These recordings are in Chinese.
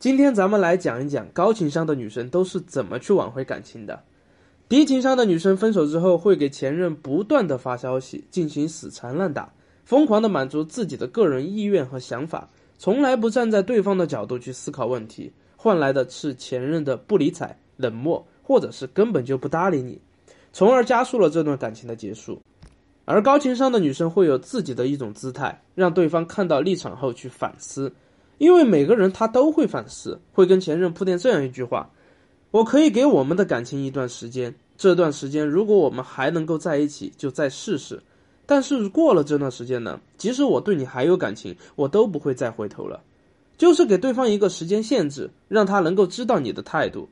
今天咱们来讲一讲高情商的女生都是怎么去挽回感情的。低情商的女生分手之后会给前任不断的发消息，进行死缠烂打，疯狂的满足自己的个人意愿和想法，从来不站在对方的角度去思考问题，换来的是前任的不理睬、冷漠，或者是根本就不搭理你，从而加速了这段感情的结束。而高情商的女生会有自己的一种姿态，让对方看到立场后去反思，因为每个人他都会反思，会跟前任铺垫这样一句话：我可以给我们的感情一段时间，这段时间如果我们还能够在一起，就再试试。但是过了这段时间呢，即使我对你还有感情，我都不会再回头了。就是给对方一个时间限制，让他能够知道你的态度。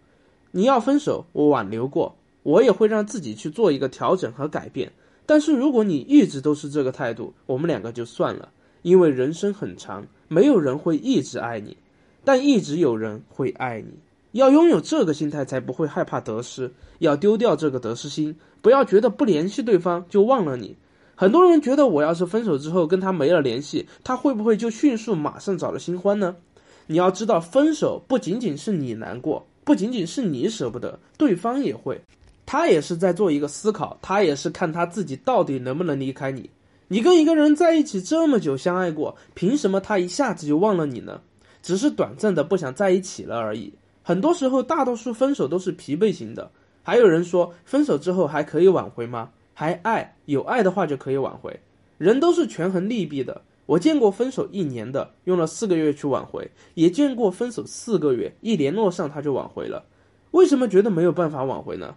你要分手，我挽留过，我也会让自己去做一个调整和改变。但是如果你一直都是这个态度，我们两个就算了，因为人生很长，没有人会一直爱你，但一直有人会爱你。要拥有这个心态，才不会害怕得失。要丢掉这个得失心，不要觉得不联系对方就忘了你。很多人觉得，我要是分手之后跟他没了联系，他会不会就迅速马上找了新欢呢？你要知道，分手不仅仅是你难过，不仅仅是你舍不得，对方也会。他也是在做一个思考，他也是看他自己到底能不能离开你。你跟一个人在一起这么久，相爱过，凭什么他一下子就忘了你呢？只是短暂的不想在一起了而已。很多时候，大多数分手都是疲惫型的。还有人说，分手之后还可以挽回吗？还爱有爱的话就可以挽回。人都是权衡利弊的。我见过分手一年的，用了四个月去挽回；也见过分手四个月一联络上他就挽回了。为什么觉得没有办法挽回呢？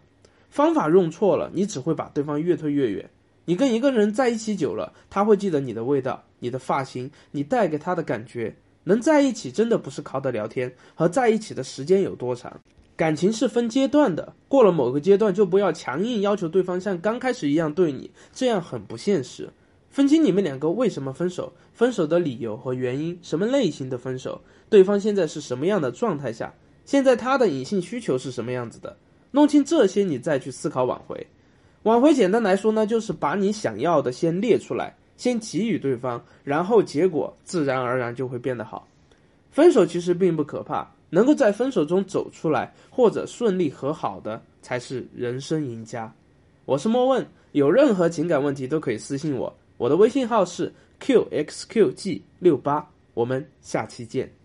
方法用错了，你只会把对方越推越远。你跟一个人在一起久了，他会记得你的味道、你的发型、你带给他的感觉。能在一起真的不是靠的聊天和在一起的时间有多长。感情是分阶段的，过了某个阶段就不要强硬要求对方像刚开始一样对你，这样很不现实。分清你们两个为什么分手，分手的理由和原因，什么类型的分手，对方现在是什么样的状态下，现在他的隐性需求是什么样子的。弄清这些，你再去思考挽回。挽回简单来说呢，就是把你想要的先列出来，先给予对方，然后结果自然而然就会变得好。分手其实并不可怕，能够在分手中走出来或者顺利和好的才是人生赢家。我是莫问，有任何情感问题都可以私信我，我的微信号是 qxqg 六八，我们下期见。